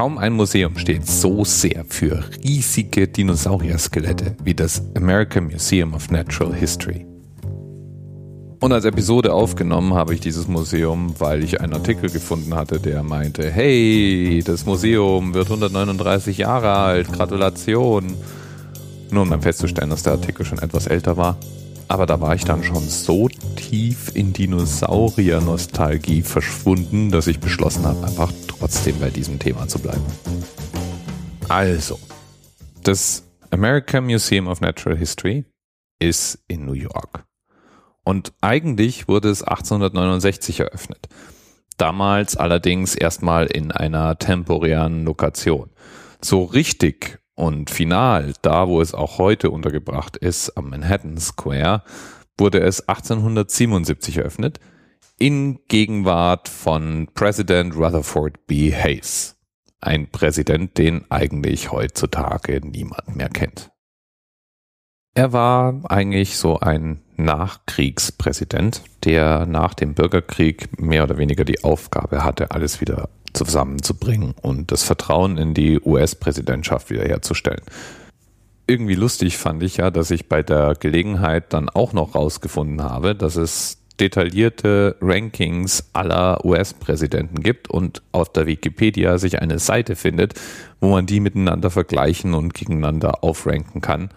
Kaum ein Museum steht so sehr für riesige Dinosaurier-Skelette wie das American Museum of Natural History. Und als Episode aufgenommen habe ich dieses Museum, weil ich einen Artikel gefunden hatte, der meinte, hey, das Museum wird 139 Jahre alt, Gratulation. Nur um dann festzustellen, dass der Artikel schon etwas älter war. Aber da war ich dann schon so tief in Dinosaurier-Nostalgie verschwunden, dass ich beschlossen habe, einfach trotzdem bei diesem Thema zu bleiben. Also, das American Museum of Natural History ist in New York. Und eigentlich wurde es 1869 eröffnet. Damals allerdings erstmal in einer temporären Lokation. So richtig und final, da wo es auch heute untergebracht ist, am Manhattan Square, wurde es 1877 eröffnet, in Gegenwart von Präsident Rutherford B. Hayes. Ein Präsident, den eigentlich heutzutage niemand mehr kennt. Er war eigentlich so ein Nachkriegspräsident, der nach dem Bürgerkrieg mehr oder weniger die Aufgabe hatte, alles wieder zusammenzubringen und das Vertrauen in die US-Präsidentschaft wiederherzustellen. Irgendwie lustig fand ich ja, dass ich bei der Gelegenheit dann auch noch rausgefunden habe, dass es detaillierte Rankings aller US-Präsidenten gibt und auf der Wikipedia sich eine Seite findet, wo man die miteinander vergleichen und gegeneinander aufranken kann.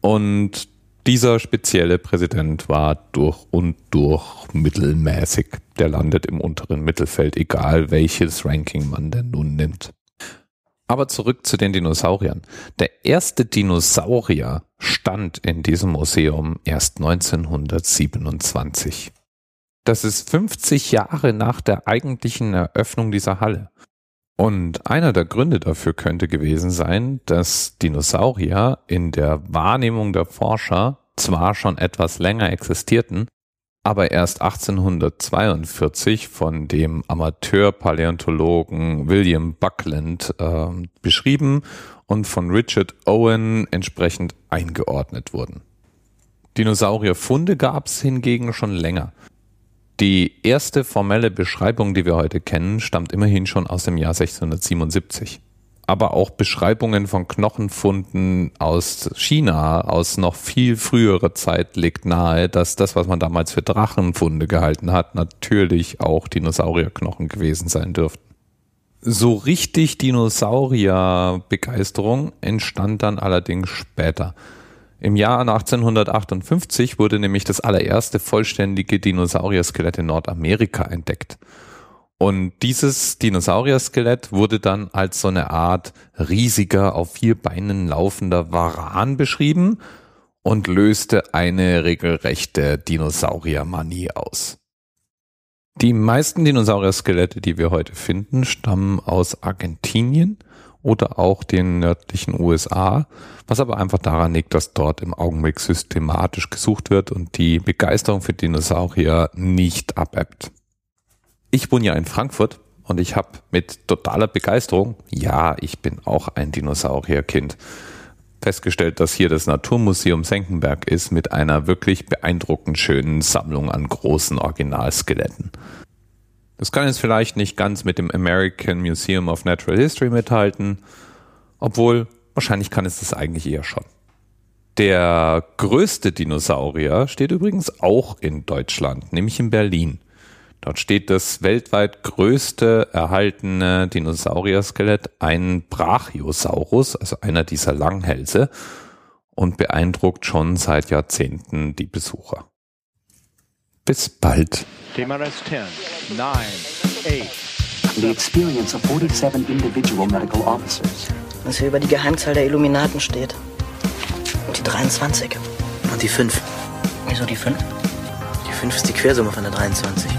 Und dieser spezielle Präsident war durch und durch mittelmäßig. Der landet im unteren Mittelfeld, egal welches Ranking man denn nun nimmt. Aber zurück zu den Dinosauriern. Der erste Dinosaurier stand in diesem Museum erst 1927. Das ist 50 Jahre nach der eigentlichen Eröffnung dieser Halle. Und einer der Gründe dafür könnte gewesen sein, dass Dinosaurier in der Wahrnehmung der Forscher zwar schon etwas länger existierten, aber erst 1842 von dem Amateurpaläontologen William Buckland äh, beschrieben und von Richard Owen entsprechend eingeordnet wurden. Dinosaurierfunde gab es hingegen schon länger. Die erste formelle Beschreibung, die wir heute kennen, stammt immerhin schon aus dem Jahr 1677. Aber auch Beschreibungen von Knochenfunden aus China aus noch viel früherer Zeit legt nahe, dass das, was man damals für Drachenfunde gehalten hat, natürlich auch Dinosaurierknochen gewesen sein dürften. So richtig Dinosaurierbegeisterung entstand dann allerdings später. Im Jahr 1858 wurde nämlich das allererste vollständige Dinosaurier-Skelett in Nordamerika entdeckt. Und dieses Dinosaurier-Skelett wurde dann als so eine Art riesiger, auf vier Beinen laufender Varan beschrieben und löste eine regelrechte Dinosauriermanie aus. Die meisten Dinosaurier-Skelette, die wir heute finden, stammen aus Argentinien oder auch den nördlichen USA, was aber einfach daran liegt, dass dort im Augenblick systematisch gesucht wird und die Begeisterung für Dinosaurier nicht abebbt. Ich wohne ja in Frankfurt und ich habe mit totaler Begeisterung, ja, ich bin auch ein Dinosaurierkind, festgestellt, dass hier das Naturmuseum Senckenberg ist mit einer wirklich beeindruckend schönen Sammlung an großen Originalskeletten. Das kann jetzt vielleicht nicht ganz mit dem American Museum of Natural History mithalten, obwohl wahrscheinlich kann es das eigentlich eher schon. Der größte Dinosaurier steht übrigens auch in Deutschland, nämlich in Berlin. Dort steht das weltweit größte erhaltene Dinosaurier-Skelett, ein Brachiosaurus, also einer dieser Langhälse, und beeindruckt schon seit Jahrzehnten die Besucher. Bis bald. TMRS 10, 9, 8. The experience of 47 individual medical officers. Was hier über die Geheimzahl der Illuminaten steht. Und die 23. Und die 5. Wieso die 5? Die 5 ist die Quersumme von der 23.